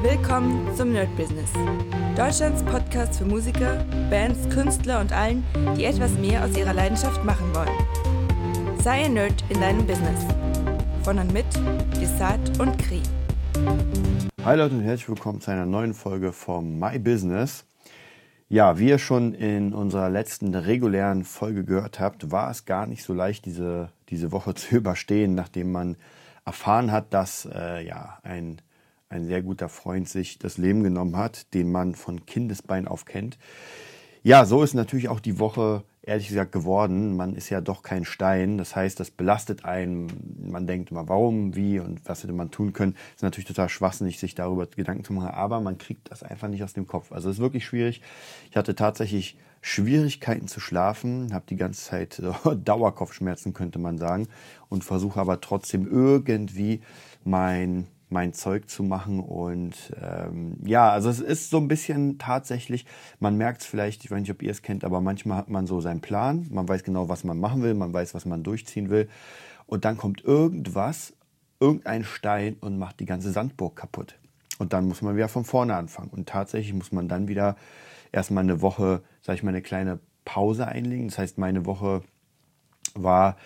Willkommen zum Nerd Business. Deutschlands Podcast für Musiker, Bands, Künstler und allen, die etwas mehr aus ihrer Leidenschaft machen wollen. Sei ein Nerd in deinem Business. Von und mit Desart und Kri. Hi Leute und herzlich willkommen zu einer neuen Folge vom My Business. Ja, wie ihr schon in unserer letzten regulären Folge gehört habt, war es gar nicht so leicht, diese, diese Woche zu überstehen, nachdem man erfahren hat, dass äh, ja, ein ein sehr guter Freund sich das Leben genommen hat, den man von Kindesbein auf kennt. Ja, so ist natürlich auch die Woche ehrlich gesagt geworden. Man ist ja doch kein Stein. Das heißt, das belastet einen. Man denkt immer, warum, wie und was hätte man tun können. Ist natürlich total schwachsinnig, sich darüber Gedanken zu machen. Aber man kriegt das einfach nicht aus dem Kopf. Also es ist wirklich schwierig. Ich hatte tatsächlich Schwierigkeiten zu schlafen, habe die ganze Zeit Dauerkopfschmerzen, könnte man sagen, und versuche aber trotzdem irgendwie mein mein Zeug zu machen. Und ähm, ja, also es ist so ein bisschen tatsächlich, man merkt es vielleicht, ich weiß nicht, ob ihr es kennt, aber manchmal hat man so seinen Plan, man weiß genau, was man machen will, man weiß, was man durchziehen will. Und dann kommt irgendwas, irgendein Stein und macht die ganze Sandburg kaputt. Und dann muss man wieder von vorne anfangen. Und tatsächlich muss man dann wieder erstmal eine Woche, sag ich mal, eine kleine Pause einlegen. Das heißt, meine Woche war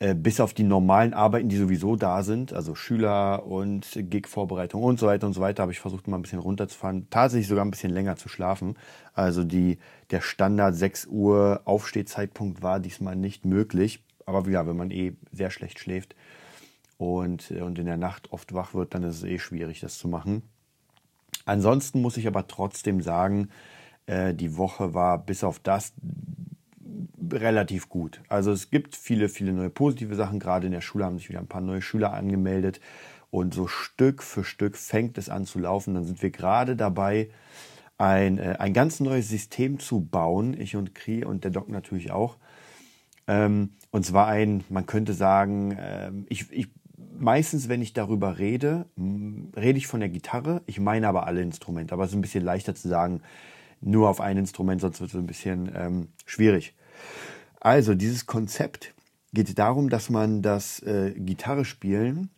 äh, bis auf die normalen Arbeiten, die sowieso da sind, also Schüler und Gig-Vorbereitung und so weiter und so weiter, habe ich versucht, mal ein bisschen runterzufahren. Tatsächlich sogar ein bisschen länger zu schlafen. Also die, der Standard 6 Uhr Aufstehzeitpunkt war diesmal nicht möglich. Aber ja, wenn man eh sehr schlecht schläft und, äh, und in der Nacht oft wach wird, dann ist es eh schwierig, das zu machen. Ansonsten muss ich aber trotzdem sagen, äh, die Woche war bis auf das relativ gut. Also es gibt viele, viele neue positive Sachen. Gerade in der Schule haben sich wieder ein paar neue Schüler angemeldet. Und so Stück für Stück fängt es an zu laufen. Dann sind wir gerade dabei, ein, äh, ein ganz neues System zu bauen. Ich und Kri und der Doc natürlich auch. Ähm, und zwar ein, man könnte sagen, äh, ich, ich, meistens, wenn ich darüber rede, rede ich von der Gitarre. Ich meine aber alle Instrumente. Aber es ist ein bisschen leichter zu sagen, nur auf ein Instrument, sonst wird es ein bisschen ähm, schwierig. Also dieses Konzept geht darum, dass man das äh, Gitarre spielen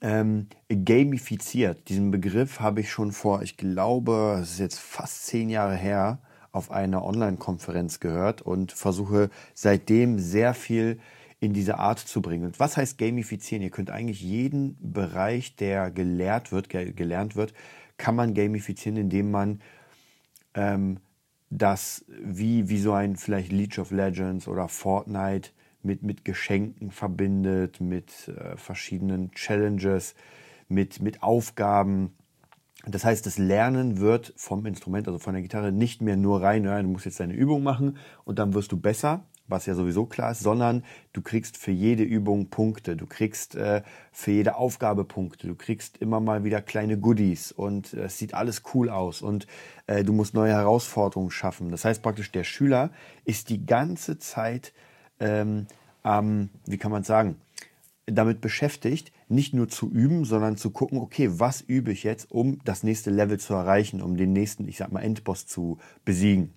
ähm, gamifiziert. Diesen Begriff habe ich schon vor, ich glaube, es ist jetzt fast zehn Jahre her, auf einer Online-Konferenz gehört und versuche seitdem sehr viel in diese Art zu bringen. Und was heißt gamifizieren? Ihr könnt eigentlich jeden Bereich, der gelehrt wird, gelernt wird, kann man gamifizieren, indem man ähm, das wie, wie so ein vielleicht League of Legends oder Fortnite mit, mit Geschenken verbindet, mit äh, verschiedenen Challenges, mit, mit Aufgaben. Das heißt, das Lernen wird vom Instrument, also von der Gitarre, nicht mehr nur rein, ja, du musst jetzt deine Übung machen und dann wirst du besser, was ja sowieso klar ist, sondern du kriegst für jede Übung Punkte, du kriegst äh, für jede Aufgabe Punkte, du kriegst immer mal wieder kleine Goodies und äh, es sieht alles cool aus und äh, du musst neue Herausforderungen schaffen. Das heißt praktisch, der Schüler ist die ganze Zeit, ähm, ähm, wie kann man sagen, damit beschäftigt, nicht nur zu üben, sondern zu gucken, okay, was übe ich jetzt, um das nächste Level zu erreichen, um den nächsten, ich sag mal, Endboss zu besiegen.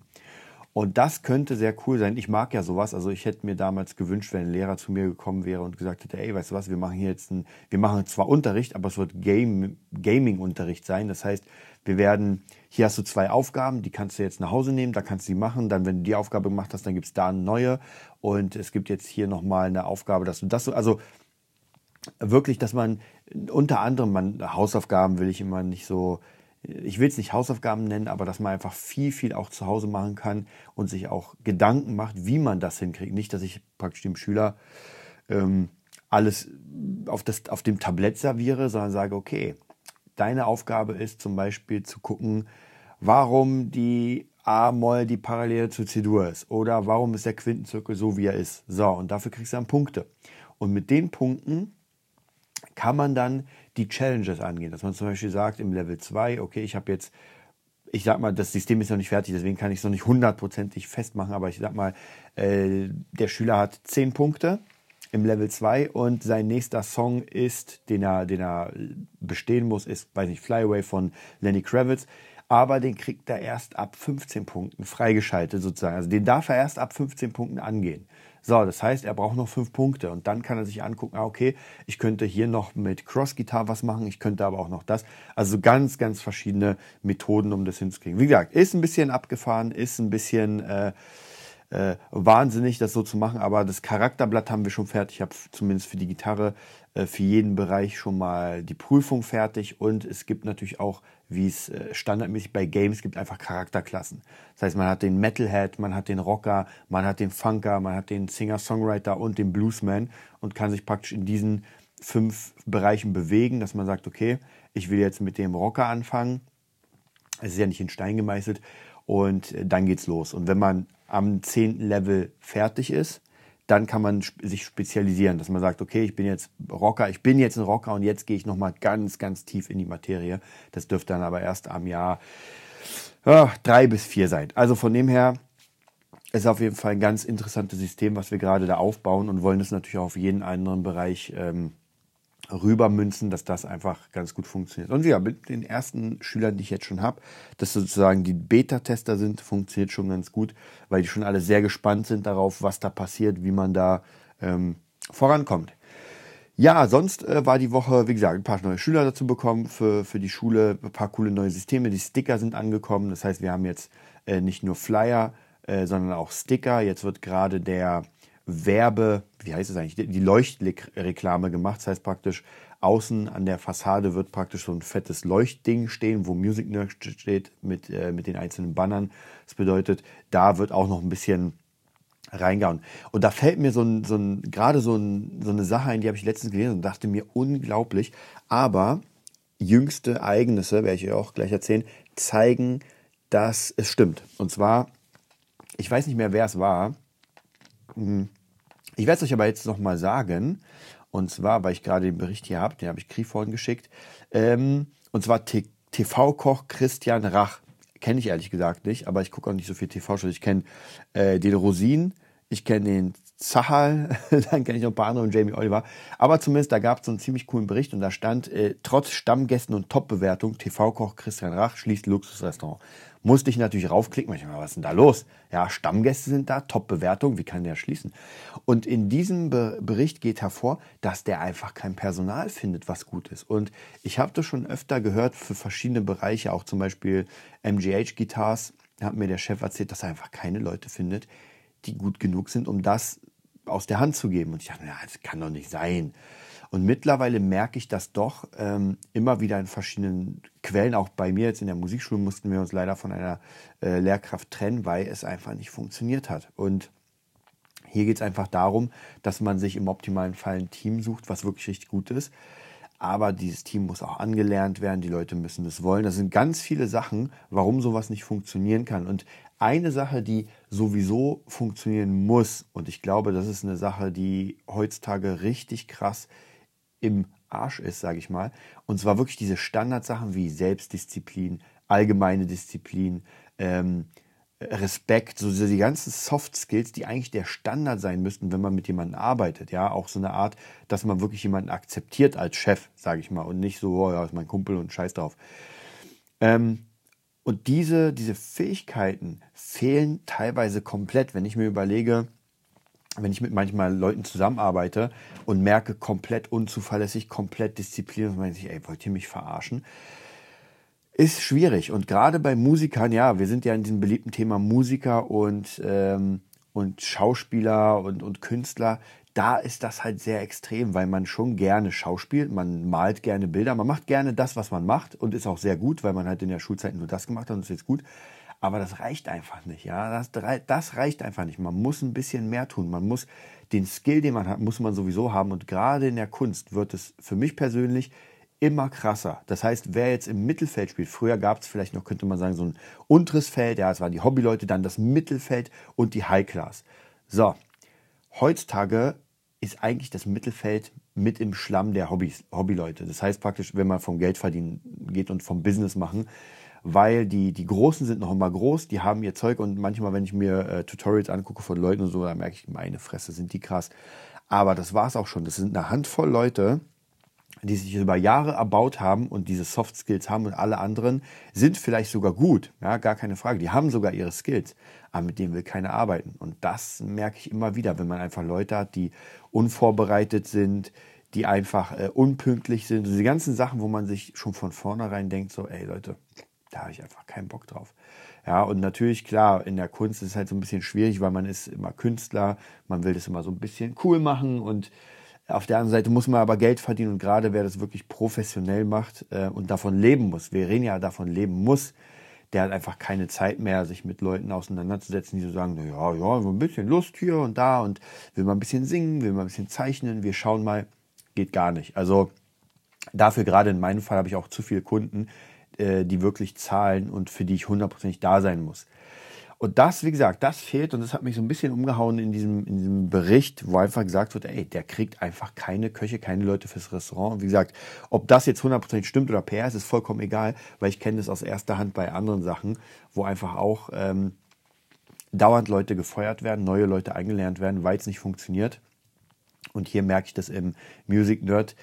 Und das könnte sehr cool sein. Ich mag ja sowas. Also ich hätte mir damals gewünscht, wenn ein Lehrer zu mir gekommen wäre und gesagt hätte, ey, weißt du was, wir machen hier jetzt ein, wir machen zwar Unterricht, aber es wird Game, Gaming-Unterricht sein. Das heißt, wir werden, hier hast du zwei Aufgaben, die kannst du jetzt nach Hause nehmen, da kannst du die machen. Dann, wenn du die Aufgabe gemacht hast, dann gibt's da eine neue. Und es gibt jetzt hier nochmal eine Aufgabe, dass du das so, also wirklich, dass man unter anderem, man, Hausaufgaben will ich immer nicht so, ich will es nicht Hausaufgaben nennen, aber dass man einfach viel, viel auch zu Hause machen kann und sich auch Gedanken macht, wie man das hinkriegt. Nicht, dass ich praktisch dem Schüler ähm, alles auf, das, auf dem Tablett serviere, sondern sage, okay, deine Aufgabe ist zum Beispiel zu gucken, warum die A-Moll die Parallele zu C-Dur ist oder warum ist der Quintenzirkel so, wie er ist. So, und dafür kriegst du dann Punkte. Und mit den Punkten kann man dann die Challenges angehen. Dass man zum Beispiel sagt im Level 2, okay, ich habe jetzt, ich sag mal, das System ist noch nicht fertig, deswegen kann ich es noch nicht hundertprozentig festmachen, aber ich sag mal, äh, der Schüler hat 10 Punkte im Level 2 und sein nächster Song ist, den er, den er bestehen muss, ist, weiß nicht, Fly Away von Lenny Kravitz. Aber den kriegt er erst ab 15 Punkten freigeschaltet sozusagen. Also den darf er erst ab 15 Punkten angehen. So, das heißt, er braucht noch fünf Punkte und dann kann er sich angucken, ah, okay, ich könnte hier noch mit Cross-Gitarre was machen, ich könnte aber auch noch das. Also ganz, ganz verschiedene Methoden, um das hinzukriegen. Wie gesagt, ist ein bisschen abgefahren, ist ein bisschen äh, äh, wahnsinnig, das so zu machen, aber das Charakterblatt haben wir schon fertig. Ich habe zumindest für die Gitarre äh, für jeden Bereich schon mal die Prüfung fertig und es gibt natürlich auch, wie es äh, standardmäßig bei Games gibt, einfach Charakterklassen. Das heißt, man hat den Metalhead, man hat den Rocker, man hat den Funker, man hat den Singer-Songwriter und den Bluesman und kann sich praktisch in diesen fünf Bereichen bewegen, dass man sagt, okay, ich will jetzt mit dem Rocker anfangen. Es ist ja nicht in Stein gemeißelt und dann geht's los. Und wenn man am zehnten Level fertig ist, dann kann man sich spezialisieren, dass man sagt, okay, ich bin jetzt Rocker, ich bin jetzt ein Rocker und jetzt gehe ich nochmal ganz, ganz tief in die Materie. Das dürfte dann aber erst am Jahr ja, drei bis vier sein. Also von dem her ist auf jeden Fall ein ganz interessantes System, was wir gerade da aufbauen und wollen es natürlich auch auf jeden anderen Bereich ähm, rübermünzen, dass das einfach ganz gut funktioniert. Und ja, mit den ersten Schülern, die ich jetzt schon habe, dass sozusagen die Beta-Tester sind, funktioniert schon ganz gut, weil die schon alle sehr gespannt sind darauf, was da passiert, wie man da ähm, vorankommt. Ja, sonst äh, war die Woche, wie gesagt, ein paar neue Schüler dazu bekommen für, für die Schule, ein paar coole neue Systeme. Die Sticker sind angekommen. Das heißt, wir haben jetzt äh, nicht nur Flyer, äh, sondern auch Sticker. Jetzt wird gerade der Werbe, wie heißt es eigentlich, die Leuchtreklame gemacht. Das heißt praktisch, außen an der Fassade wird praktisch so ein fettes Leuchtding stehen, wo Music Nerd steht mit, äh, mit den einzelnen Bannern. Das bedeutet, da wird auch noch ein bisschen reingehauen. Und da fällt mir so ein, so ein gerade so, ein, so eine Sache ein, die habe ich letztens gelesen und dachte mir unglaublich. Aber jüngste Ereignisse, werde ich euch auch gleich erzählen, zeigen, dass es stimmt. Und zwar, ich weiß nicht mehr, wer es war. Hm. Ich werde es euch aber jetzt nochmal sagen. Und zwar, weil ich gerade den Bericht hier habe, den habe ich Krieg vorhin geschickt. Ähm, und zwar TV-Koch Christian Rach. Kenne ich ehrlich gesagt nicht, aber ich gucke auch nicht so viel TV-Shows. Ich kenne äh, den Rosin, ich kenne den Zahal, dann kenne ich noch ein paar andere und Jamie Oliver. Aber zumindest, da gab es so einen ziemlich coolen Bericht und da stand, äh, trotz Stammgästen und Top-Bewertung, TV-Koch Christian Rach schließt Luxusrestaurant. Musste ich natürlich raufklicken, ich mal, was ist denn da los? Ja, Stammgäste sind da, Top-Bewertung, wie kann der schließen? Und in diesem Be Bericht geht hervor, dass der einfach kein Personal findet, was gut ist. Und ich habe das schon öfter gehört für verschiedene Bereiche, auch zum Beispiel MGH Guitars, hat mir der Chef erzählt, dass er einfach keine Leute findet, die gut genug sind, um das aus der Hand zu geben. Und ich dachte, ja, das kann doch nicht sein. Und mittlerweile merke ich das doch ähm, immer wieder in verschiedenen Quellen. Auch bei mir jetzt in der Musikschule mussten wir uns leider von einer äh, Lehrkraft trennen, weil es einfach nicht funktioniert hat. Und hier geht es einfach darum, dass man sich im optimalen Fall ein Team sucht, was wirklich richtig gut ist. Aber dieses Team muss auch angelernt werden, die Leute müssen das wollen. Das sind ganz viele Sachen, warum sowas nicht funktionieren kann. Und eine Sache, die sowieso funktionieren muss, und ich glaube, das ist eine Sache, die heutzutage richtig krass im Arsch ist, sage ich mal. Und zwar wirklich diese Standardsachen wie Selbstdisziplin, allgemeine Disziplin, ähm, Respekt, so die ganzen Soft Skills, die eigentlich der Standard sein müssten, wenn man mit jemandem arbeitet. Ja, auch so eine Art, dass man wirklich jemanden akzeptiert als Chef, sage ich mal, und nicht so, oh, ja, ist mein Kumpel und scheiß drauf. Ähm, und diese, diese Fähigkeiten fehlen teilweise komplett, wenn ich mir überlege, wenn ich mit manchmal Leuten zusammenarbeite und merke, komplett unzuverlässig, komplett diszipliniert, und man sich, ey, wollt ihr mich verarschen? Ist schwierig. Und gerade bei Musikern, ja, wir sind ja in diesem beliebten Thema Musiker und, ähm, und Schauspieler und, und Künstler. Da ist das halt sehr extrem, weil man schon gerne schauspielt, man malt gerne Bilder, man macht gerne das, was man macht und ist auch sehr gut, weil man halt in der Schulzeit nur das gemacht hat und ist jetzt gut. Aber das reicht einfach nicht. Ja, das, das reicht einfach nicht. Man muss ein bisschen mehr tun. Man muss den Skill, den man hat, muss man sowieso haben. Und gerade in der Kunst wird es für mich persönlich immer krasser. Das heißt, wer jetzt im Mittelfeld spielt, früher gab es vielleicht noch, könnte man sagen, so ein unteres Feld, ja, es waren die Hobbyleute, dann das Mittelfeld und die High Class. So, heutzutage ist eigentlich das Mittelfeld mit im Schlamm der Hobbys, Hobbyleute. Das heißt praktisch, wenn man vom Geld verdienen geht und vom Business machen, weil die, die Großen sind noch immer groß, die haben ihr Zeug und manchmal, wenn ich mir äh, Tutorials angucke von Leuten und so, dann merke ich, meine Fresse, sind die krass. Aber das war es auch schon. Das sind eine Handvoll Leute die sich über Jahre erbaut haben und diese Soft Skills haben und alle anderen sind vielleicht sogar gut, ja, gar keine Frage. Die haben sogar ihre Skills, aber mit denen will keiner arbeiten. Und das merke ich immer wieder, wenn man einfach Leute hat, die unvorbereitet sind, die einfach äh, unpünktlich sind. Diese ganzen Sachen, wo man sich schon von vornherein denkt, so, ey Leute, da habe ich einfach keinen Bock drauf. Ja, und natürlich, klar, in der Kunst ist es halt so ein bisschen schwierig, weil man ist immer Künstler, man will das immer so ein bisschen cool machen und auf der anderen Seite muss man aber Geld verdienen und gerade wer das wirklich professionell macht äh, und davon leben muss, wer ja davon leben muss, der hat einfach keine Zeit mehr, sich mit Leuten auseinanderzusetzen, die so sagen, ja, ja, so ein bisschen Lust hier und da und will mal ein bisschen singen, will mal ein bisschen zeichnen, wir schauen mal, geht gar nicht. Also dafür gerade in meinem Fall habe ich auch zu viele Kunden, äh, die wirklich zahlen und für die ich hundertprozentig da sein muss. Und das, wie gesagt, das fehlt und das hat mich so ein bisschen umgehauen in diesem, in diesem Bericht, wo einfach gesagt wird, ey, der kriegt einfach keine Köche, keine Leute fürs Restaurant. Und wie gesagt, ob das jetzt hundertprozentig stimmt oder PR ist, ist vollkommen egal, weil ich kenne das aus erster Hand bei anderen Sachen, wo einfach auch ähm, dauernd Leute gefeuert werden, neue Leute eingelernt werden, weil es nicht funktioniert. Und hier merke ich das im Music Nerd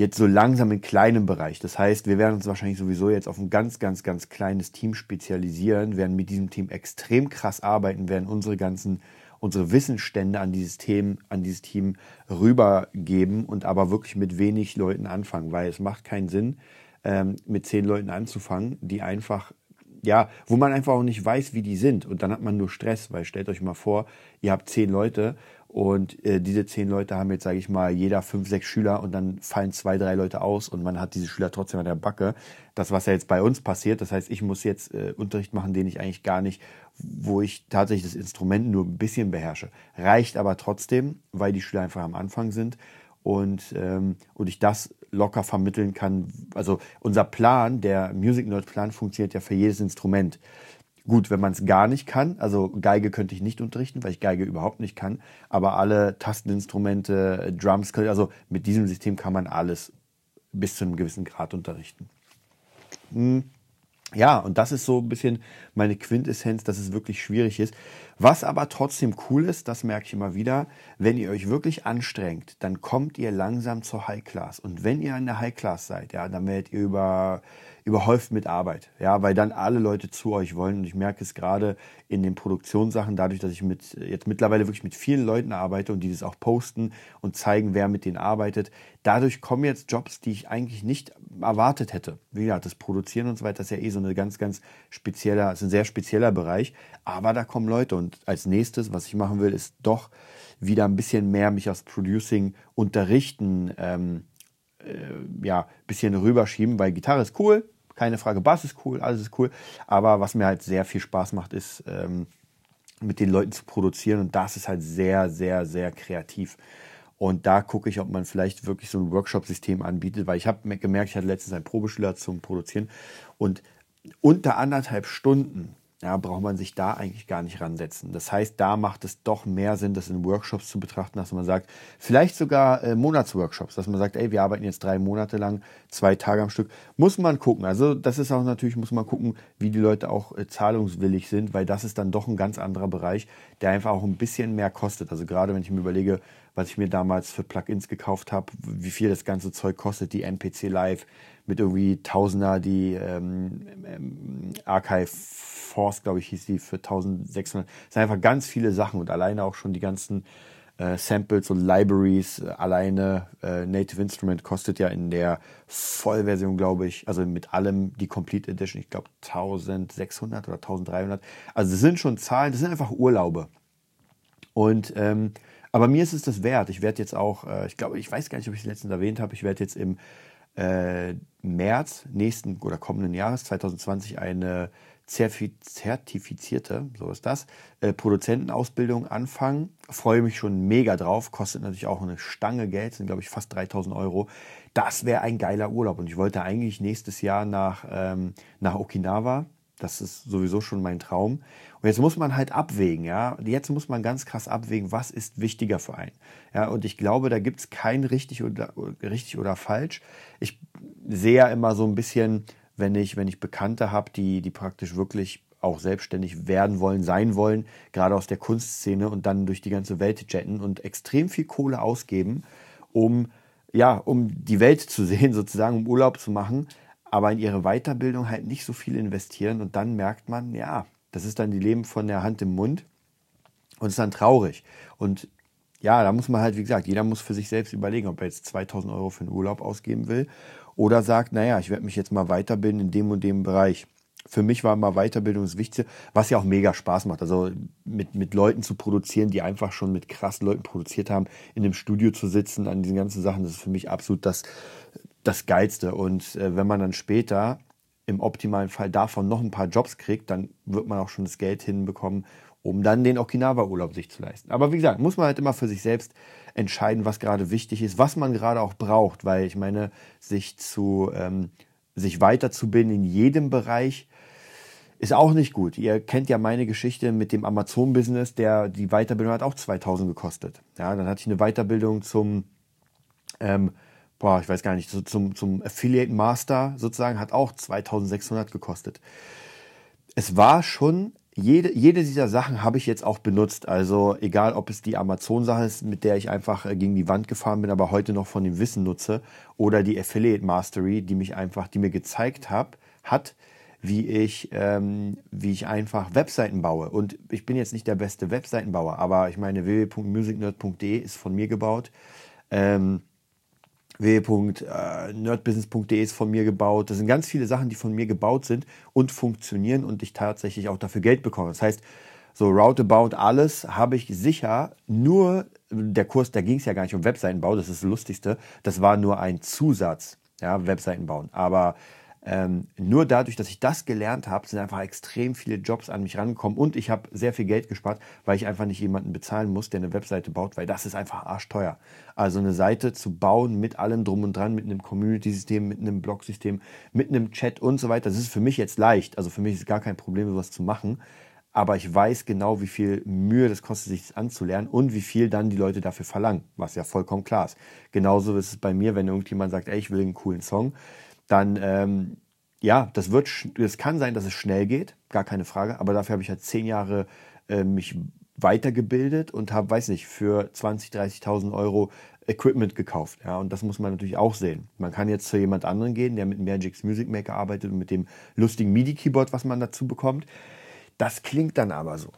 jetzt so langsam in kleinem Bereich. Das heißt, wir werden uns wahrscheinlich sowieso jetzt auf ein ganz, ganz, ganz kleines Team spezialisieren, werden mit diesem Team extrem krass arbeiten, werden unsere ganzen, unsere Wissensstände an dieses Team, an dieses Team rübergeben und aber wirklich mit wenig Leuten anfangen, weil es macht keinen Sinn, ähm, mit zehn Leuten anzufangen, die einfach ja, wo man einfach auch nicht weiß, wie die sind. Und dann hat man nur Stress, weil stellt euch mal vor, ihr habt zehn Leute und äh, diese zehn Leute haben jetzt, sage ich mal, jeder fünf, sechs Schüler und dann fallen zwei, drei Leute aus und man hat diese Schüler trotzdem an der Backe. Das, was ja jetzt bei uns passiert, das heißt, ich muss jetzt äh, Unterricht machen, den ich eigentlich gar nicht, wo ich tatsächlich das Instrument nur ein bisschen beherrsche. Reicht aber trotzdem, weil die Schüler einfach am Anfang sind und, ähm, und ich das locker vermitteln kann. Also unser Plan, der Music Nerd Plan, funktioniert ja für jedes Instrument. Gut, wenn man es gar nicht kann, also Geige könnte ich nicht unterrichten, weil ich Geige überhaupt nicht kann, aber alle Tasteninstrumente, Drums, also mit diesem System kann man alles bis zu einem gewissen Grad unterrichten. Hm. Ja, und das ist so ein bisschen meine Quintessenz, dass es wirklich schwierig ist. Was aber trotzdem cool ist, das merke ich immer wieder, wenn ihr euch wirklich anstrengt, dann kommt ihr langsam zur High Class. Und wenn ihr in der High Class seid, ja, dann werdet ihr über überhäuft mit Arbeit, ja, weil dann alle Leute zu euch wollen. Und ich merke es gerade in den Produktionssachen, dadurch, dass ich mit jetzt mittlerweile wirklich mit vielen Leuten arbeite und die das auch posten und zeigen, wer mit denen arbeitet. Dadurch kommen jetzt Jobs, die ich eigentlich nicht erwartet hätte. Wie gesagt, das Produzieren und so weiter ist ja eh so eine ganz, ganz spezieller, ist ein sehr spezieller Bereich. Aber da kommen Leute und als nächstes, was ich machen will, ist doch wieder ein bisschen mehr mich aus Producing unterrichten. Ähm, äh, ja, bisschen rüberschieben, weil Gitarre ist cool, keine Frage, Bass ist cool, alles ist cool. Aber was mir halt sehr viel Spaß macht, ist ähm, mit den Leuten zu produzieren und das ist halt sehr, sehr, sehr kreativ. Und da gucke ich, ob man vielleicht wirklich so ein Workshop-System anbietet, weil ich habe gemerkt, ich hatte letztens einen Probeschüler zum Produzieren und unter anderthalb Stunden ja, braucht man sich da eigentlich gar nicht ransetzen. Das heißt, da macht es doch mehr Sinn, das in Workshops zu betrachten, dass man sagt, vielleicht sogar äh, Monatsworkshops, dass man sagt, ey, wir arbeiten jetzt drei Monate lang, zwei Tage am Stück. Muss man gucken. Also das ist auch natürlich, muss man gucken, wie die Leute auch äh, zahlungswillig sind, weil das ist dann doch ein ganz anderer Bereich, der einfach auch ein bisschen mehr kostet. Also gerade wenn ich mir überlege, was ich mir damals für Plugins gekauft habe, wie viel das ganze Zeug kostet, die MPC Live mit irgendwie Tausender, die ähm, ähm, Archive Force, glaube ich, hieß die für 1600. Es sind einfach ganz viele Sachen und alleine auch schon die ganzen äh, Samples und Libraries. Äh, alleine äh, Native Instrument kostet ja in der Vollversion, glaube ich, also mit allem die Complete Edition, ich glaube 1600 oder 1300. Also das sind schon Zahlen, das sind einfach Urlaube. Und ähm, aber mir ist es das wert. Ich werde jetzt auch, äh, ich glaube, ich weiß gar nicht, ob ich es letztens erwähnt habe, ich werde jetzt im äh, März nächsten oder kommenden Jahres 2020 eine zertifizierte, so ist das, äh, Produzentenausbildung anfangen. Freue mich schon mega drauf. Kostet natürlich auch eine Stange Geld, sind glaube ich fast 3000 Euro. Das wäre ein geiler Urlaub und ich wollte eigentlich nächstes Jahr nach, ähm, nach Okinawa. Das ist sowieso schon mein Traum. Und jetzt muss man halt abwägen, ja. Jetzt muss man ganz krass abwägen, was ist wichtiger für einen. Ja, und ich glaube, da gibt es kein richtig oder, richtig oder falsch. Ich sehe ja immer so ein bisschen, wenn ich, wenn ich Bekannte habe, die, die praktisch wirklich auch selbstständig werden wollen, sein wollen, gerade aus der Kunstszene und dann durch die ganze Welt jetten und extrem viel Kohle ausgeben, um ja, um die Welt zu sehen, sozusagen, um Urlaub zu machen, aber in ihre Weiterbildung halt nicht so viel investieren und dann merkt man, ja, das ist dann die Leben von der Hand im Mund und ist dann traurig. Und ja, da muss man halt, wie gesagt, jeder muss für sich selbst überlegen, ob er jetzt 2000 Euro für einen Urlaub ausgeben will oder sagt, naja, ich werde mich jetzt mal weiterbilden in dem und dem Bereich. Für mich war mal Weiterbildung das Wichtigste, was ja auch mega Spaß macht. Also mit, mit Leuten zu produzieren, die einfach schon mit krassen Leuten produziert haben, in dem Studio zu sitzen, an diesen ganzen Sachen, das ist für mich absolut das, das Geilste. Und äh, wenn man dann später im optimalen Fall davon noch ein paar Jobs kriegt, dann wird man auch schon das Geld hinbekommen, um dann den Okinawa-Urlaub sich zu leisten. Aber wie gesagt, muss man halt immer für sich selbst entscheiden, was gerade wichtig ist, was man gerade auch braucht, weil ich meine, sich zu ähm, sich weiterzubilden in jedem Bereich ist auch nicht gut. Ihr kennt ja meine Geschichte mit dem Amazon-Business, der die Weiterbildung hat auch 2000 gekostet. Ja, dann hatte ich eine Weiterbildung zum ähm, boah, ich weiß gar nicht, so zum, zum Affiliate Master sozusagen, hat auch 2600 gekostet. Es war schon, jede, jede dieser Sachen habe ich jetzt auch benutzt. Also egal, ob es die Amazon-Sache ist, mit der ich einfach äh, gegen die Wand gefahren bin, aber heute noch von dem Wissen nutze, oder die Affiliate Mastery, die mich einfach, die mir gezeigt hab, hat, wie ich, ähm, wie ich einfach Webseiten baue. Und ich bin jetzt nicht der beste Webseitenbauer, aber ich meine, www.musicnerd.de ist von mir gebaut. Ähm, www.nerdbusiness.de ist von mir gebaut. Das sind ganz viele Sachen, die von mir gebaut sind und funktionieren und ich tatsächlich auch dafür Geld bekomme. Das heißt, so roundabout alles habe ich sicher nur, der Kurs, da ging es ja gar nicht um Webseitenbau, das ist das Lustigste, das war nur ein Zusatz, ja, Webseiten bauen. Aber ähm, nur dadurch, dass ich das gelernt habe, sind einfach extrem viele Jobs an mich rangekommen und ich habe sehr viel Geld gespart, weil ich einfach nicht jemanden bezahlen muss, der eine Webseite baut, weil das ist einfach arschteuer. Also eine Seite zu bauen mit allem drum und dran, mit einem Community-System, mit einem Blog-System, mit einem Chat und so weiter, das ist für mich jetzt leicht. Also für mich ist gar kein Problem, sowas zu machen. Aber ich weiß genau, wie viel Mühe das kostet, sich das anzulernen und wie viel dann die Leute dafür verlangen, was ja vollkommen klar ist. Genauso ist es bei mir, wenn irgendjemand sagt, ey, ich will einen coolen Song dann ähm, ja, das wird, es kann sein, dass es schnell geht, gar keine Frage. Aber dafür habe ich halt zehn Jahre äh, mich weitergebildet und habe, weiß nicht, für 20, 30.000 Euro Equipment gekauft. Ja, und das muss man natürlich auch sehen. Man kann jetzt zu jemand anderen gehen, der mit Magic's Music Maker arbeitet und mit dem lustigen MIDI-Keyboard, was man dazu bekommt. Das klingt dann aber so.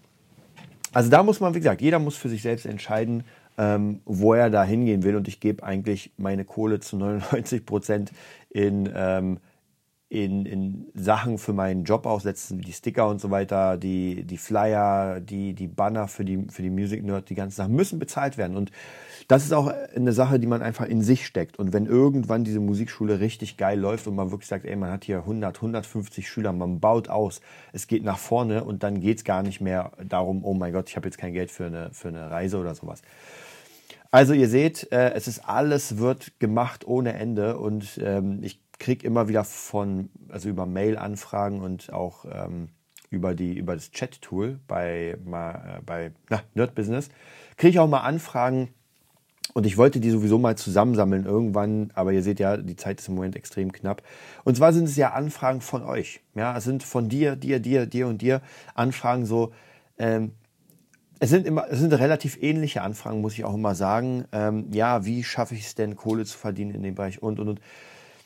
Also da muss man, wie gesagt, jeder muss für sich selbst entscheiden, ähm, wo er da hingehen will. Und ich gebe eigentlich meine Kohle zu 99 Prozent in, ähm, in, in Sachen für meinen Job aussetzen, wie die Sticker und so weiter, die, die Flyer, die, die Banner für die, für die Music Nerd, die ganzen Sachen müssen bezahlt werden. Und das ist auch eine Sache, die man einfach in sich steckt. Und wenn irgendwann diese Musikschule richtig geil läuft und man wirklich sagt, ey, man hat hier 100, 150 Schüler, man baut aus, es geht nach vorne und dann geht es gar nicht mehr darum, oh mein Gott, ich habe jetzt kein Geld für eine, für eine Reise oder sowas. Also ihr seht, äh, es ist alles wird gemacht ohne Ende und ähm, ich kriege immer wieder von, also über Mail-Anfragen und auch ähm, über, die, über das Chat-Tool bei, mal, äh, bei na, Nerd Business, kriege ich auch mal Anfragen und ich wollte die sowieso mal zusammensammeln irgendwann, aber ihr seht ja, die Zeit ist im Moment extrem knapp. Und zwar sind es ja Anfragen von euch. Ja, es sind von dir, dir, dir, dir und dir Anfragen so, ähm, es sind immer, es sind relativ ähnliche Anfragen, muss ich auch immer sagen. Ähm, ja, wie schaffe ich es denn, Kohle zu verdienen in dem Bereich und und und.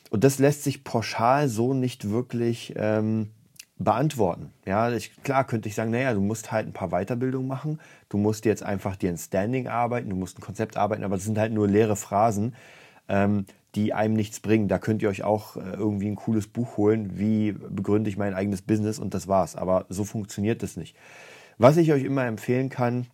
Und das lässt sich pauschal so nicht wirklich ähm, beantworten. Ja, ich, klar könnte ich sagen, naja, du musst halt ein paar Weiterbildungen machen, du musst jetzt einfach dir ein Standing arbeiten, du musst ein Konzept arbeiten, aber das sind halt nur leere Phrasen, ähm, die einem nichts bringen. Da könnt ihr euch auch äh, irgendwie ein cooles Buch holen, wie begründe ich mein eigenes Business und das war's. Aber so funktioniert das nicht. Was ich euch immer empfehlen kann,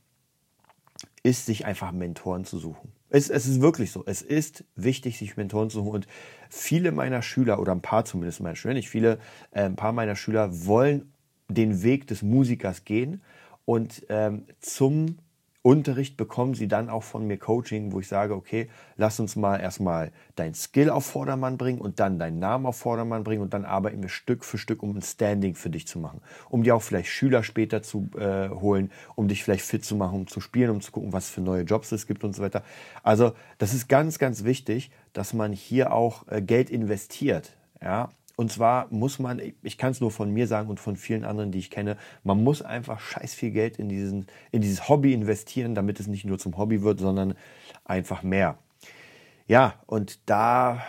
ist, sich einfach Mentoren zu suchen. Es, es, ist wirklich so. Es ist wichtig, sich Mentoren zu suchen. Und viele meiner Schüler, oder ein paar zumindest meiner Schüler, nicht viele, äh, ein paar meiner Schüler wollen den Weg des Musikers gehen und ähm, zum Unterricht bekommen sie dann auch von mir Coaching, wo ich sage, okay, lass uns mal erstmal dein Skill auf Vordermann bringen und dann deinen Namen auf Vordermann bringen und dann arbeiten wir Stück für Stück, um ein Standing für dich zu machen, um dir auch vielleicht Schüler später zu äh, holen, um dich vielleicht fit zu machen, um zu spielen, um zu gucken, was für neue Jobs es gibt und so weiter. Also das ist ganz, ganz wichtig, dass man hier auch äh, Geld investiert. Ja, und zwar muss man, ich kann es nur von mir sagen und von vielen anderen, die ich kenne, man muss einfach scheiß viel Geld in, diesen, in dieses Hobby investieren, damit es nicht nur zum Hobby wird, sondern einfach mehr. ja, und da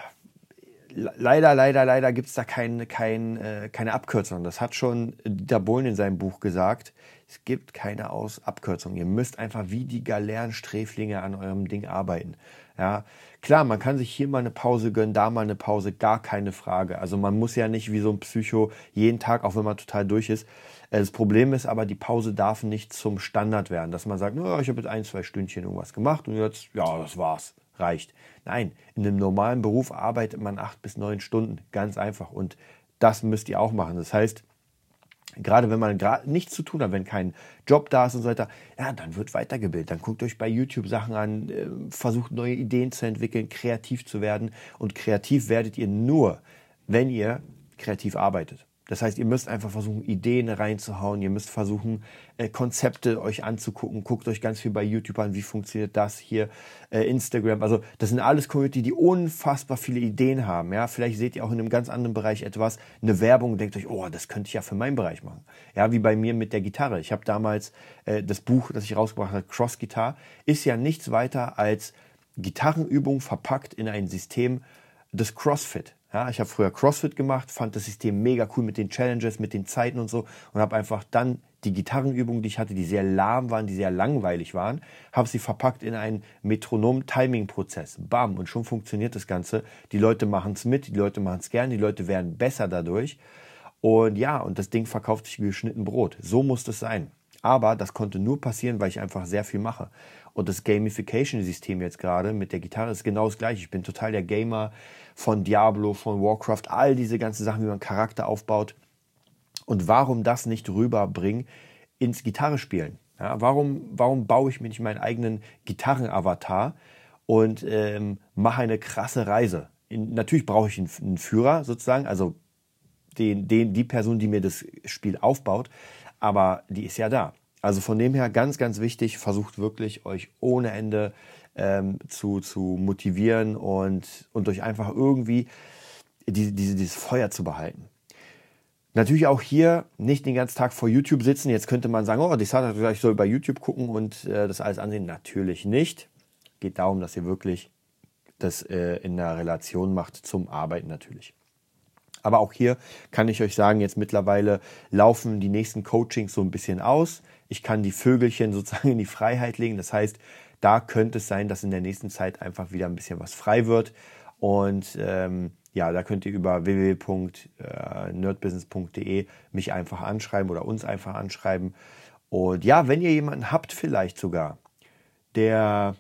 leider, leider, leider gibt es da kein, kein, äh, keine Abkürzung. Das hat schon Dieter Bohlen in seinem Buch gesagt. Es gibt keine Aus Abkürzung. Ihr müsst einfach wie die Galeerensträflinge an eurem Ding arbeiten. Ja, klar, man kann sich hier mal eine Pause gönnen, da mal eine Pause, gar keine Frage. Also man muss ja nicht wie so ein Psycho jeden Tag, auch wenn man total durch ist. Äh, das Problem ist aber, die Pause darf nicht zum Standard werden, dass man sagt, no, ich habe jetzt ein, zwei Stündchen irgendwas gemacht und jetzt, ja, das war's, reicht. Nein, in einem normalen Beruf arbeitet man acht bis neun Stunden, ganz einfach. Und das müsst ihr auch machen. Das heißt, Gerade wenn man gerade nichts zu tun hat, wenn kein Job da ist und so weiter, ja, dann wird weitergebildet. Dann guckt euch bei YouTube Sachen an, äh, versucht neue Ideen zu entwickeln, kreativ zu werden. Und kreativ werdet ihr nur, wenn ihr kreativ arbeitet. Das heißt, ihr müsst einfach versuchen, Ideen reinzuhauen. Ihr müsst versuchen, äh, Konzepte euch anzugucken. Guckt euch ganz viel bei YouTube an, wie funktioniert das hier, äh, Instagram. Also das sind alles Community, die unfassbar viele Ideen haben. Ja, vielleicht seht ihr auch in einem ganz anderen Bereich etwas, eine Werbung und denkt euch, oh, das könnte ich ja für meinen Bereich machen. Ja, wie bei mir mit der Gitarre. Ich habe damals äh, das Buch, das ich rausgebracht habe, Cross Guitar, ist ja nichts weiter als Gitarrenübung verpackt in ein System des CrossFit. Ja, ich habe früher CrossFit gemacht, fand das System mega cool mit den Challenges, mit den Zeiten und so und habe einfach dann die Gitarrenübungen, die ich hatte, die sehr lahm waren, die sehr langweilig waren, habe sie verpackt in einen Metronom-Timing-Prozess. Bam, und schon funktioniert das Ganze. Die Leute machen es mit, die Leute machen es gern, die Leute werden besser dadurch. Und ja, und das Ding verkauft sich wie geschnitten Brot. So muss das sein. Aber das konnte nur passieren, weil ich einfach sehr viel mache. Und das Gamification-System jetzt gerade mit der Gitarre ist genau das gleiche. Ich bin total der Gamer von Diablo, von Warcraft, all diese ganzen Sachen, wie man Charakter aufbaut. Und warum das nicht rüberbringen ins Gitarre spielen? Ja, warum, warum baue ich mir nicht meinen eigenen Gitarrenavatar und ähm, mache eine krasse Reise? In, natürlich brauche ich einen, einen, Führer sozusagen, also den, den, die Person, die mir das Spiel aufbaut, aber die ist ja da. Also von dem her ganz, ganz wichtig, versucht wirklich euch ohne Ende ähm, zu, zu motivieren und, und euch einfach irgendwie die, diese, dieses Feuer zu behalten. Natürlich auch hier nicht den ganzen Tag vor YouTube sitzen. Jetzt könnte man sagen, oh, das hat ich soll bei YouTube gucken und äh, das alles ansehen. Natürlich nicht. Geht darum, dass ihr wirklich das äh, in der Relation macht zum Arbeiten natürlich. Aber auch hier kann ich euch sagen, jetzt mittlerweile laufen die nächsten Coachings so ein bisschen aus. Ich kann die Vögelchen sozusagen in die Freiheit legen. Das heißt, da könnte es sein, dass in der nächsten Zeit einfach wieder ein bisschen was frei wird. Und ähm, ja, da könnt ihr über www.nerdbusiness.de mich einfach anschreiben oder uns einfach anschreiben. Und ja, wenn ihr jemanden habt, vielleicht sogar, der,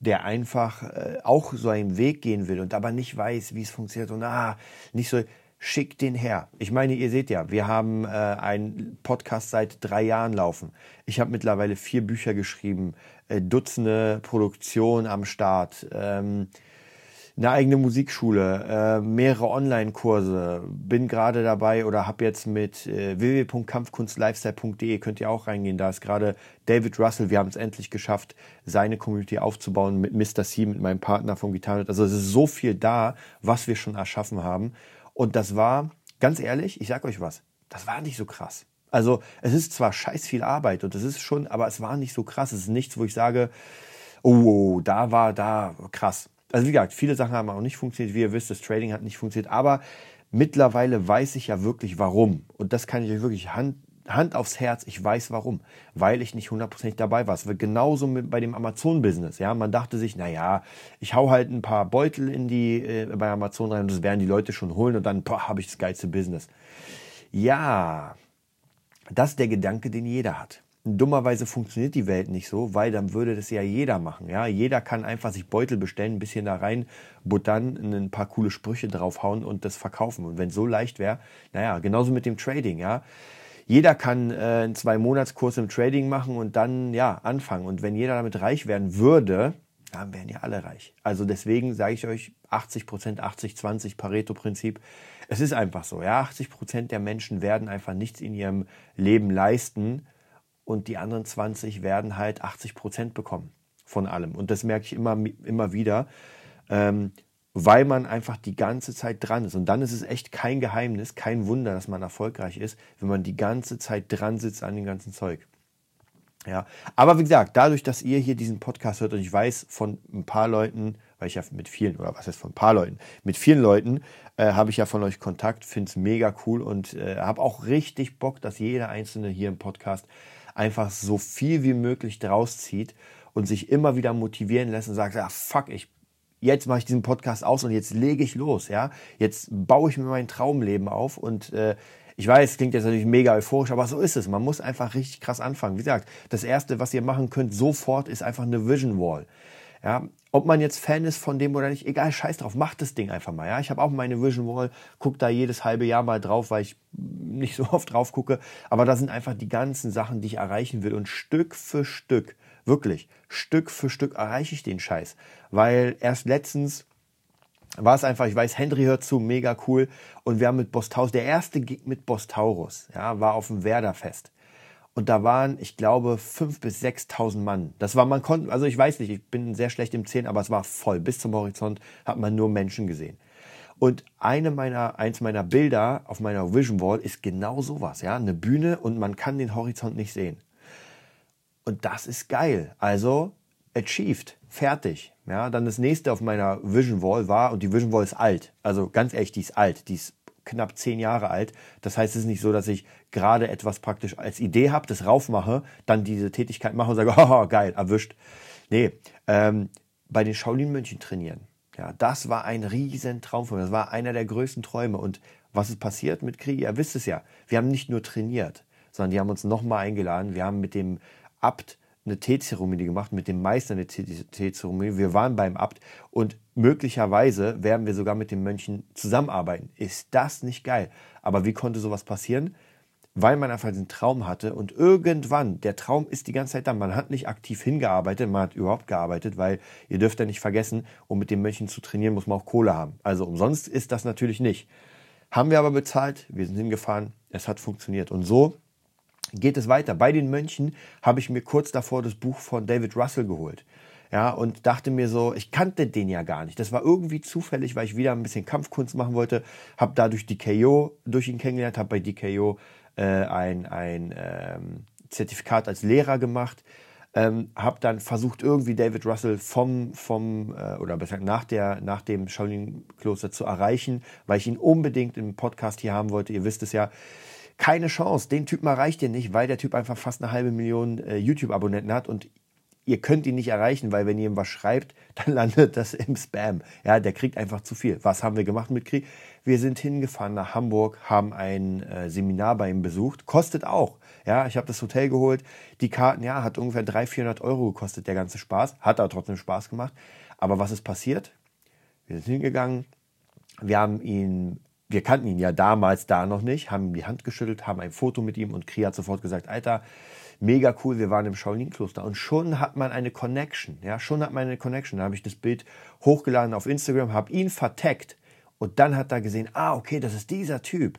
der einfach äh, auch so einen Weg gehen will und aber nicht weiß, wie es funktioniert und ah, nicht so, schickt den her. Ich meine, ihr seht ja, wir haben äh, einen Podcast seit drei Jahren laufen. Ich habe mittlerweile vier Bücher geschrieben, äh, Dutzende Produktionen am Start, ähm, eine eigene Musikschule, äh, mehrere Online-Kurse. Bin gerade dabei oder habe jetzt mit äh, www.kampfkunstlifestyle.de könnt ihr auch reingehen. Da ist gerade David Russell. Wir haben es endlich geschafft, seine Community aufzubauen mit Mr. C, mit meinem Partner vom Gitarren. Also es ist so viel da, was wir schon erschaffen haben. Und das war, ganz ehrlich, ich sag euch was, das war nicht so krass. Also es ist zwar scheiß viel Arbeit und es ist schon, aber es war nicht so krass. Es ist nichts, wo ich sage, oh, da war da krass. Also wie gesagt, viele Sachen haben auch nicht funktioniert. Wie ihr wisst, das Trading hat nicht funktioniert. Aber mittlerweile weiß ich ja wirklich warum. Und das kann ich euch wirklich Hand Hand aufs Herz, ich weiß warum. Weil ich nicht hundertprozentig dabei war. Es wird genauso mit bei dem Amazon-Business. Ja, man dachte sich, naja, ich hau halt ein paar Beutel in die, äh, bei Amazon rein und das werden die Leute schon holen und dann, habe ich das geilste Business. Ja, das ist der Gedanke, den jeder hat. Dummerweise funktioniert die Welt nicht so, weil dann würde das ja jeder machen. Ja, jeder kann einfach sich Beutel bestellen, ein bisschen da rein buttern, ein paar coole Sprüche draufhauen und das verkaufen. Und wenn es so leicht wäre, naja, genauso mit dem Trading, ja jeder kann äh, einen Zwei-Monats-Kurs im Trading machen und dann ja anfangen. Und wenn jeder damit reich werden würde, dann wären ja alle reich. Also deswegen sage ich euch 80 Prozent, 80, 20 Pareto-Prinzip. Es ist einfach so. Ja, 80 Prozent der Menschen werden einfach nichts in ihrem Leben leisten und die anderen 20 werden halt 80 Prozent bekommen von allem. Und das merke ich immer, immer wieder. Ähm, weil man einfach die ganze Zeit dran ist. Und dann ist es echt kein Geheimnis, kein Wunder, dass man erfolgreich ist, wenn man die ganze Zeit dran sitzt an dem ganzen Zeug. Ja, aber wie gesagt, dadurch, dass ihr hier diesen Podcast hört und ich weiß von ein paar Leuten, weil ich ja mit vielen, oder was heißt von ein paar Leuten, mit vielen Leuten äh, habe ich ja von euch Kontakt, finde es mega cool und äh, habe auch richtig Bock, dass jeder Einzelne hier im Podcast einfach so viel wie möglich draus zieht und sich immer wieder motivieren lässt und sagt, ja, fuck, ich jetzt mache ich diesen Podcast aus und jetzt lege ich los, ja. Jetzt baue ich mir mein Traumleben auf und äh, ich weiß, klingt jetzt natürlich mega euphorisch, aber so ist es. Man muss einfach richtig krass anfangen. Wie gesagt, das erste, was ihr machen könnt, sofort, ist einfach eine Vision Wall. Ja, ob man jetzt Fan ist von dem oder nicht, egal, scheiß drauf, macht das Ding einfach mal. Ja, ich habe auch meine Vision Wall, guck da jedes halbe Jahr mal drauf, weil ich nicht so oft drauf gucke. Aber da sind einfach die ganzen Sachen, die ich erreichen will. Und Stück für Stück, wirklich, Stück für Stück erreiche ich den Scheiß. Weil erst letztens war es einfach, ich weiß, Henry hört zu, mega cool. Und wir haben mit Bostaurus, der erste Gig mit Bostaurus, ja, war auf dem Werderfest. Und da waren, ich glaube, 5.000 bis 6.000 Mann. Das war, man konnte, also ich weiß nicht, ich bin sehr schlecht im Zählen, aber es war voll. Bis zum Horizont hat man nur Menschen gesehen. Und eine meiner, eins meiner Bilder auf meiner Vision Wall ist genau sowas, ja. Eine Bühne und man kann den Horizont nicht sehen. Und das ist geil. Also, achieved. Fertig. Ja, dann das nächste auf meiner Vision Wall war, und die Vision Wall ist alt. Also ganz echt, die ist alt. Die ist knapp zehn Jahre alt. Das heißt, es ist nicht so, dass ich gerade etwas praktisch als Idee habe, das raufmache, dann diese Tätigkeit mache und sage, oh, geil, erwischt. Nee, ähm, bei den Shaolin-Mönchen trainieren. Ja, das war ein riesen Traum von mir. Das war einer der größten Träume. Und was ist passiert mit Krieg? Ihr wisst es ja. Wir haben nicht nur trainiert, sondern die haben uns nochmal eingeladen. Wir haben mit dem Abt eine Teezeremonie gemacht, mit dem Meister eine Teezeremonie. Wir waren beim Abt und möglicherweise werden wir sogar mit den Mönchen zusammenarbeiten. Ist das nicht geil? Aber wie konnte sowas passieren? Weil man einfach diesen Traum hatte und irgendwann, der Traum ist die ganze Zeit da. Man hat nicht aktiv hingearbeitet, man hat überhaupt gearbeitet, weil ihr dürft ja nicht vergessen, um mit den Mönchen zu trainieren, muss man auch Kohle haben. Also umsonst ist das natürlich nicht. Haben wir aber bezahlt, wir sind hingefahren, es hat funktioniert. Und so geht es weiter. Bei den Mönchen habe ich mir kurz davor das Buch von David Russell geholt. Ja, und dachte mir so, ich kannte den ja gar nicht. Das war irgendwie zufällig, weil ich wieder ein bisschen Kampfkunst machen wollte. Habe dadurch DKO durch ihn kennengelernt, habe bei DKO äh, ein, ein ähm, Zertifikat als Lehrer gemacht. Ähm, habe dann versucht, irgendwie David Russell vom, vom äh, oder besser nach, der, nach dem Shaolin-Kloster zu erreichen, weil ich ihn unbedingt im Podcast hier haben wollte. Ihr wisst es ja, keine Chance. Den Typen erreicht ihr nicht, weil der Typ einfach fast eine halbe Million äh, YouTube-Abonnenten hat und ihr könnt ihn nicht erreichen, weil wenn ihr ihm was schreibt, dann landet das im Spam. Ja, der kriegt einfach zu viel. Was haben wir gemacht mit Krieg? Wir sind hingefahren nach Hamburg, haben ein äh, Seminar bei ihm besucht. Kostet auch. Ja, ich habe das Hotel geholt. Die Karten, ja, hat ungefähr 300, 400 Euro gekostet, der ganze Spaß. Hat aber trotzdem Spaß gemacht. Aber was ist passiert? Wir sind hingegangen. Wir haben ihn wir kannten ihn ja damals da noch nicht, haben ihm die Hand geschüttelt, haben ein Foto mit ihm und Kri hat sofort gesagt, Alter, mega cool, wir waren im Shaolin-Kloster. Und schon hat man eine Connection, ja, schon hat man eine Connection. Da habe ich das Bild hochgeladen auf Instagram, habe ihn verteckt und dann hat er gesehen, ah, okay, das ist dieser Typ.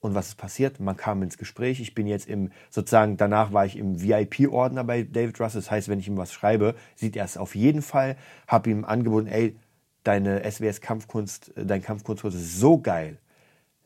Und was ist passiert? Man kam ins Gespräch. Ich bin jetzt im, sozusagen, danach war ich im VIP-Ordner bei David Russell. Das heißt, wenn ich ihm was schreibe, sieht er es auf jeden Fall. Habe ihm angeboten, ey, deine SWS Kampfkunst, dein Kampfkunstkurs ist so geil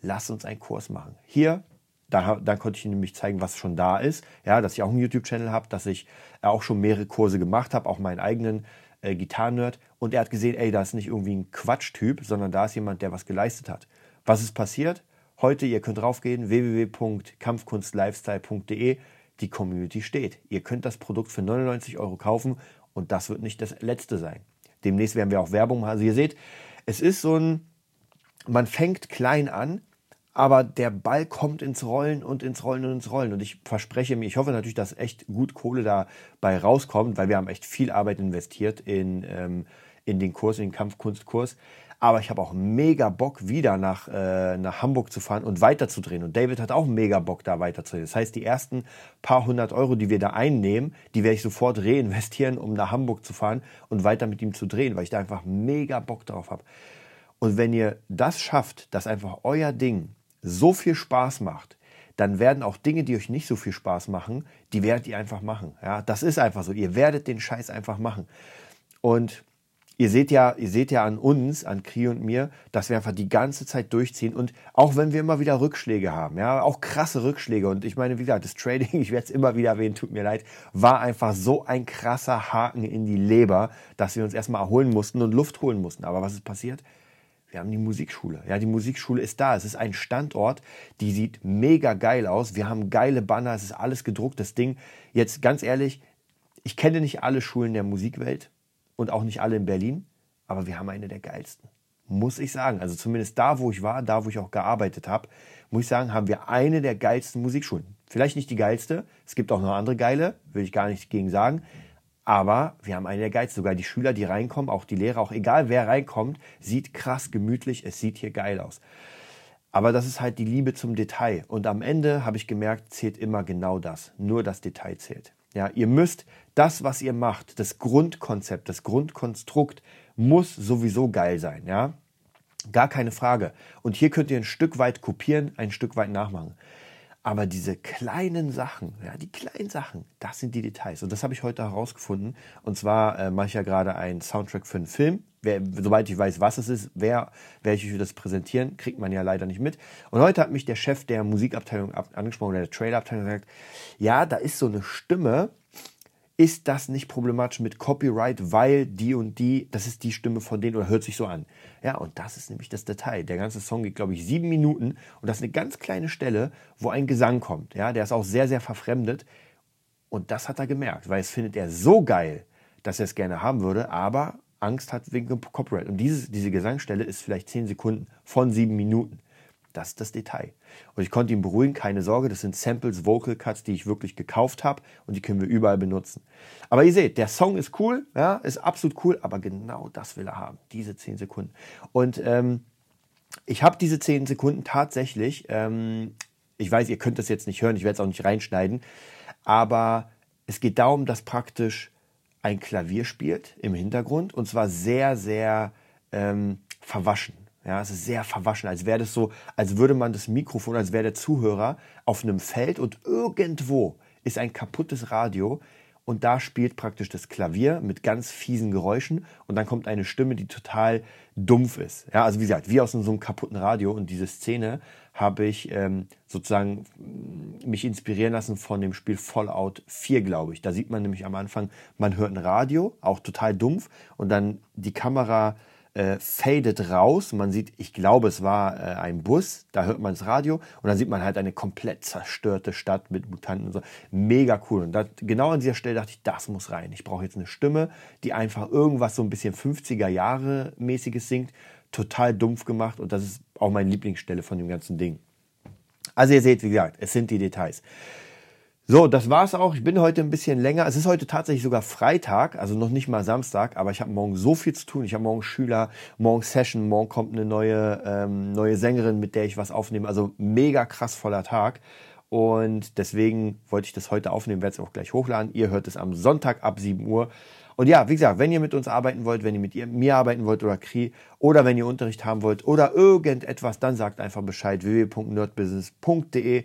lass uns einen Kurs machen. Hier, da, da konnte ich nämlich zeigen, was schon da ist. Ja, dass ich auch einen YouTube-Channel habe, dass ich auch schon mehrere Kurse gemacht habe, auch meinen eigenen äh, Gitarren-Nerd. Und er hat gesehen, ey, da ist nicht irgendwie ein Quatschtyp, sondern da ist jemand, der was geleistet hat. Was ist passiert? Heute, ihr könnt draufgehen, www.kampfkunstlifestyle.de. Die Community steht. Ihr könnt das Produkt für 99 Euro kaufen und das wird nicht das letzte sein. Demnächst werden wir auch Werbung machen. Also ihr seht, es ist so ein, man fängt klein an, aber der Ball kommt ins Rollen und ins Rollen und ins Rollen. Und ich verspreche mir, ich hoffe natürlich, dass echt gut Kohle dabei rauskommt, weil wir haben echt viel Arbeit investiert in, ähm, in den Kurs, in den Kampfkunstkurs. Aber ich habe auch mega Bock, wieder nach, äh, nach Hamburg zu fahren und weiterzudrehen. Und David hat auch mega Bock, da weiterzudrehen. Das heißt, die ersten paar hundert Euro, die wir da einnehmen, die werde ich sofort reinvestieren, um nach Hamburg zu fahren und weiter mit ihm zu drehen, weil ich da einfach mega Bock drauf habe. Und wenn ihr das schafft, dass einfach euer Ding so viel Spaß macht, dann werden auch Dinge, die euch nicht so viel Spaß machen, die werdet ihr einfach machen. Ja, das ist einfach so. Ihr werdet den Scheiß einfach machen. Und ihr seht ja, ihr seht ja an uns, an Kri und mir, dass wir einfach die ganze Zeit durchziehen und auch wenn wir immer wieder Rückschläge haben, ja, auch krasse Rückschläge und ich meine, wie gesagt, das Trading, ich werde es immer wieder erwähnen, tut mir leid, war einfach so ein krasser Haken in die Leber, dass wir uns erstmal erholen mussten und Luft holen mussten. Aber was ist passiert? Wir haben die Musikschule. Ja, die Musikschule ist da. Es ist ein Standort, die sieht mega geil aus. Wir haben geile Banner, es ist alles gedruckt. Das Ding, jetzt ganz ehrlich, ich kenne nicht alle Schulen der Musikwelt und auch nicht alle in Berlin, aber wir haben eine der geilsten. Muss ich sagen. Also zumindest da, wo ich war, da, wo ich auch gearbeitet habe, muss ich sagen, haben wir eine der geilsten Musikschulen. Vielleicht nicht die geilste. Es gibt auch noch andere geile, will ich gar nicht gegen sagen. Aber wir haben eine der geilsten. Sogar die Schüler, die reinkommen, auch die Lehrer, auch egal wer reinkommt, sieht krass gemütlich, es sieht hier geil aus. Aber das ist halt die Liebe zum Detail. Und am Ende habe ich gemerkt, zählt immer genau das. Nur das Detail zählt. Ja, ihr müsst das, was ihr macht, das Grundkonzept, das Grundkonstrukt muss sowieso geil sein, ja? Gar keine Frage. Und hier könnt ihr ein Stück weit kopieren, ein Stück weit nachmachen. Aber diese kleinen Sachen, ja, die kleinen Sachen, das sind die Details. Und das habe ich heute herausgefunden. Und zwar äh, mache ich ja gerade einen Soundtrack für einen Film. Wer, soweit ich weiß, was es ist, wer, wer ich das präsentieren, kriegt man ja leider nicht mit. Und heute hat mich der Chef der Musikabteilung angesprochen, oder der Trailerabteilung gesagt, ja, da ist so eine Stimme, ist das nicht problematisch mit Copyright, weil die und die, das ist die Stimme von denen oder hört sich so an. Ja, und das ist nämlich das Detail. Der ganze Song geht, glaube ich, sieben Minuten und das ist eine ganz kleine Stelle, wo ein Gesang kommt. Ja, der ist auch sehr, sehr verfremdet. Und das hat er gemerkt, weil es findet er so geil, dass er es gerne haben würde, aber Angst hat wegen Copyright. Und dieses, diese Gesangsstelle ist vielleicht zehn Sekunden von sieben Minuten. Das ist das Detail. Und ich konnte ihn beruhigen, keine Sorge, das sind Samples, Vocal Cuts, die ich wirklich gekauft habe und die können wir überall benutzen. Aber ihr seht, der Song ist cool, ja, ist absolut cool, aber genau das will er haben, diese 10 Sekunden. Und ähm, ich habe diese 10 Sekunden tatsächlich, ähm, ich weiß, ihr könnt das jetzt nicht hören, ich werde es auch nicht reinschneiden, aber es geht darum, dass praktisch ein Klavier spielt im Hintergrund und zwar sehr, sehr ähm, verwaschen. Ja, es ist sehr verwaschen, als wäre das so, als würde man das Mikrofon, als wäre der Zuhörer auf einem Feld und irgendwo ist ein kaputtes Radio und da spielt praktisch das Klavier mit ganz fiesen Geräuschen und dann kommt eine Stimme, die total dumpf ist. Ja, also wie gesagt, wie aus so einem kaputten Radio und diese Szene habe ich ähm, sozusagen mich inspirieren lassen von dem Spiel Fallout 4, glaube ich. Da sieht man nämlich am Anfang, man hört ein Radio, auch total dumpf und dann die Kamera äh, fadet raus. Man sieht, ich glaube, es war äh, ein Bus, da hört man das Radio und dann sieht man halt eine komplett zerstörte Stadt mit Mutanten und so. Mega cool. Und das, genau an dieser Stelle dachte ich, das muss rein. Ich brauche jetzt eine Stimme, die einfach irgendwas so ein bisschen 50er Jahre mäßiges singt. Total dumpf gemacht und das ist auch meine Lieblingsstelle von dem ganzen Ding. Also ihr seht, wie gesagt, es sind die Details. So, das war's auch. Ich bin heute ein bisschen länger. Es ist heute tatsächlich sogar Freitag, also noch nicht mal Samstag, aber ich habe morgen so viel zu tun. Ich habe morgen Schüler, morgen Session, morgen kommt eine neue, ähm, neue Sängerin, mit der ich was aufnehme. Also mega krass voller Tag. Und deswegen wollte ich das heute aufnehmen, werde es auch gleich hochladen. Ihr hört es am Sonntag ab 7 Uhr. Und ja, wie gesagt, wenn ihr mit uns arbeiten wollt, wenn ihr mit ihr, mir arbeiten wollt oder Kri oder wenn ihr Unterricht haben wollt oder irgendetwas, dann sagt einfach Bescheid www.nerdbusiness.de